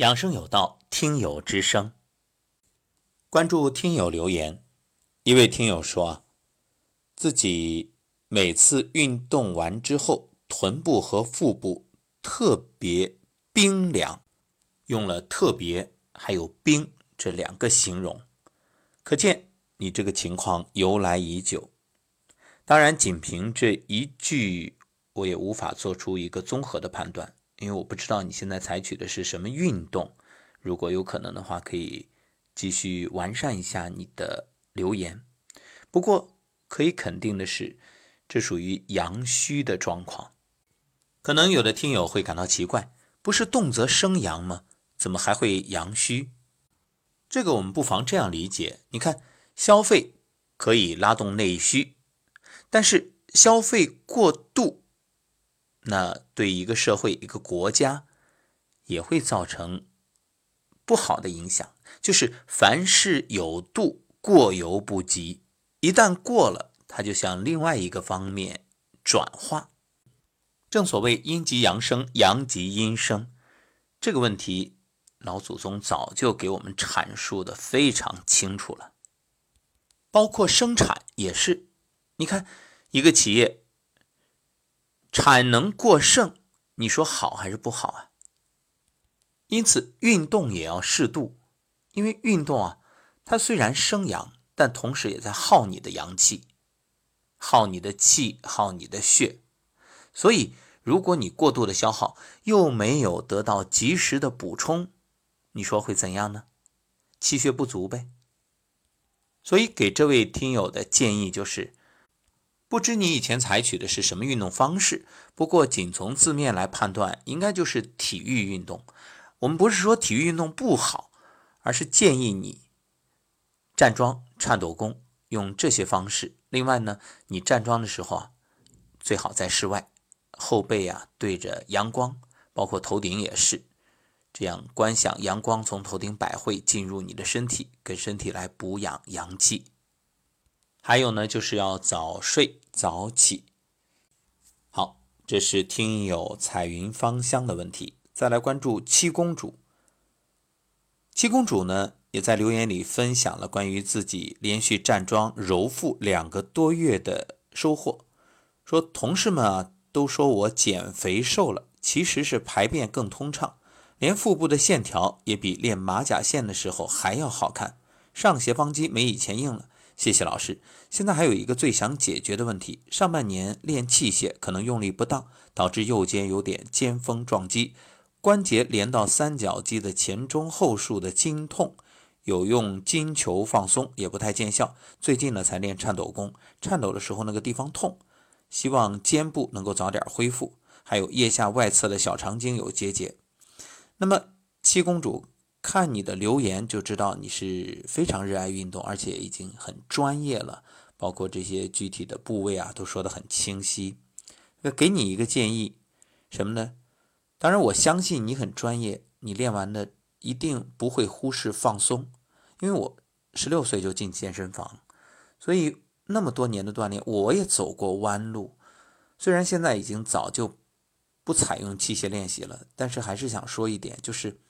养生有道，听友之声。关注听友留言，一位听友说，自己每次运动完之后，臀部和腹部特别冰凉，用了“特别”还有“冰”这两个形容，可见你这个情况由来已久。当然，仅凭这一句，我也无法做出一个综合的判断。因为我不知道你现在采取的是什么运动，如果有可能的话，可以继续完善一下你的留言。不过可以肯定的是，这属于阳虚的状况。可能有的听友会感到奇怪，不是动则生阳吗？怎么还会阳虚？这个我们不妨这样理解：你看，消费可以拉动内需，但是消费过度。那对一个社会、一个国家也会造成不好的影响，就是凡事有度，过犹不及。一旦过了，它就向另外一个方面转化。正所谓阴极阳生，阳极阴生，这个问题老祖宗早就给我们阐述的非常清楚了。包括生产也是，你看一个企业。产能过剩，你说好还是不好啊？因此，运动也要适度，因为运动啊，它虽然生阳，但同时也在耗你的阳气，耗你的气，耗你的血。所以，如果你过度的消耗，又没有得到及时的补充，你说会怎样呢？气血不足呗。所以，给这位听友的建议就是。不知你以前采取的是什么运动方式，不过仅从字面来判断，应该就是体育运动。我们不是说体育运动不好，而是建议你站桩、颤抖功用这些方式。另外呢，你站桩的时候啊，最好在室外，后背啊对着阳光，包括头顶也是，这样观想阳光从头顶百会进入你的身体，给身体来补养阳气。还有呢，就是要早睡早起。好，这是听友彩云芳香的问题。再来关注七公主。七公主呢，也在留言里分享了关于自己连续站桩揉腹两个多月的收获。说同事们啊，都说我减肥瘦了，其实是排便更通畅，连腹部的线条也比练马甲线的时候还要好看，上斜方肌没以前硬了。谢谢老师。现在还有一个最想解决的问题：上半年练器械可能用力不当，导致右肩有点肩峰撞击，关节连到三角肌的前中后束的筋痛。有用金球放松也不太见效。最近呢才练颤抖功，颤抖的时候那个地方痛。希望肩部能够早点恢复。还有腋下外侧的小肠经有结节。那么七公主。看你的留言就知道你是非常热爱运动，而且已经很专业了，包括这些具体的部位啊都说得很清晰。那给你一个建议，什么呢？当然我相信你很专业，你练完的一定不会忽视放松。因为我十六岁就进健身房，所以那么多年的锻炼，我也走过弯路。虽然现在已经早就不采用器械练习了，但是还是想说一点，就是。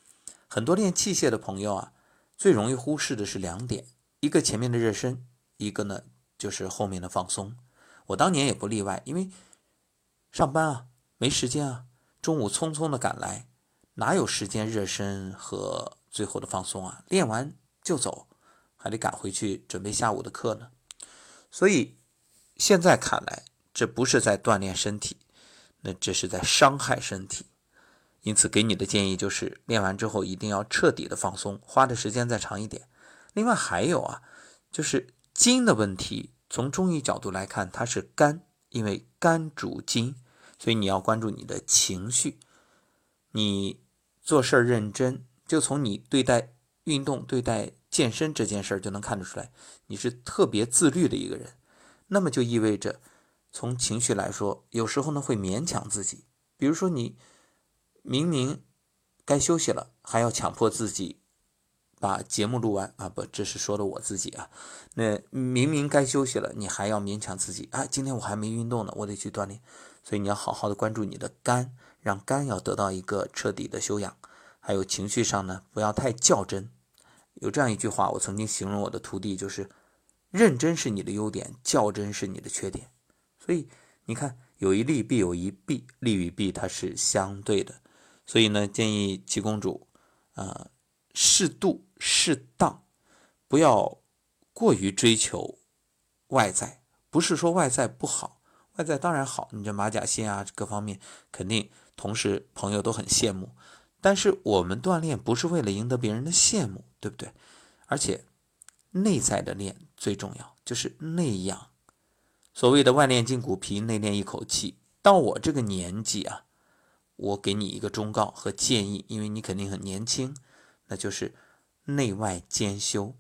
很多练器械的朋友啊，最容易忽视的是两点：一个前面的热身，一个呢就是后面的放松。我当年也不例外，因为上班啊没时间啊，中午匆匆的赶来，哪有时间热身和最后的放松啊？练完就走，还得赶回去准备下午的课呢。所以现在看来，这不是在锻炼身体，那这是在伤害身体。因此，给你的建议就是练完之后一定要彻底的放松，花的时间再长一点。另外还有啊，就是筋的问题，从中医角度来看，它是肝，因为肝主筋，所以你要关注你的情绪。你做事儿认真，就从你对待运动、对待健身这件事儿就能看得出来，你是特别自律的一个人。那么就意味着，从情绪来说，有时候呢会勉强自己，比如说你。明明该休息了，还要强迫自己把节目录完啊！不，这是说的我自己啊。那明明该休息了，你还要勉强自己啊！今天我还没运动呢，我得去锻炼。所以你要好好的关注你的肝，让肝要得到一个彻底的休养。还有情绪上呢，不要太较真。有这样一句话，我曾经形容我的徒弟，就是认真是你的优点，较真是你的缺点。所以你看，有一利必有一弊，利与弊它是相对的。所以呢，建议七公主啊，适度适当，不要过于追求外在。不是说外在不好，外在当然好，你这马甲线啊，各方面肯定同事朋友都很羡慕。但是我们锻炼不是为了赢得别人的羡慕，对不对？而且内在的练最重要，就是内养。所谓的外练筋骨皮，内练一口气。到我这个年纪啊，我给你一个忠告和建议，因为你肯定很年轻，那就是内外兼修，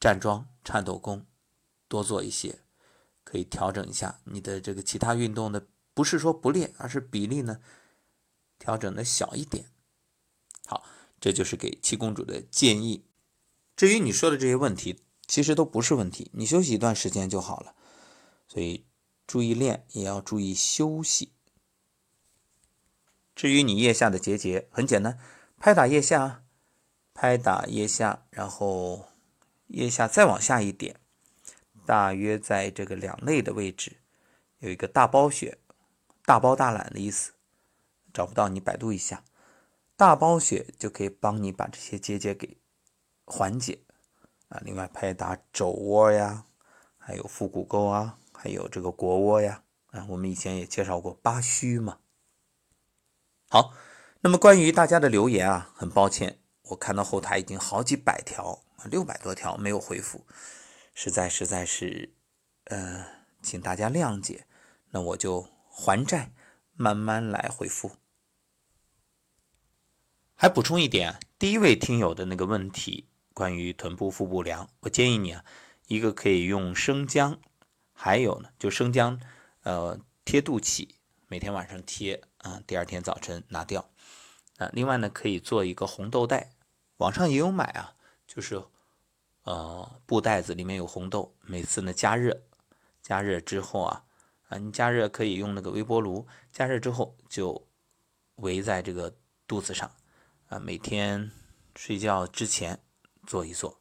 站桩、颤抖功多做一些，可以调整一下你的这个其他运动的，不是说不练，而是比例呢调整的小一点。好，这就是给七公主的建议。至于你说的这些问题，其实都不是问题，你休息一段时间就好了。所以注意练，也要注意休息。至于你腋下的结节，很简单，拍打腋下，拍打腋下，然后腋下再往下一点，大约在这个两肋的位置，有一个大包穴，大包大揽的意思。找不到你百度一下。大包穴就可以帮你把这些结节给缓解啊。另外，拍打肘窝呀，还有腹股沟啊，还有这个腘窝呀，啊，我们以前也介绍过八虚嘛。好，那么关于大家的留言啊，很抱歉，我看到后台已经好几百条，六百多条没有回复，实在实在是，呃，请大家谅解。那我就还债，慢慢来回复。还补充一点，第一位听友的那个问题，关于臀部、腹部凉，我建议你啊，一个可以用生姜，还有呢，就生姜，呃，贴肚脐，每天晚上贴啊，第二天早晨拿掉。啊，另外呢，可以做一个红豆袋，网上也有买啊，就是呃布袋子里面有红豆，每次呢加热，加热之后啊，啊你加热可以用那个微波炉，加热之后就围在这个肚子上。啊，每天睡觉之前做一做，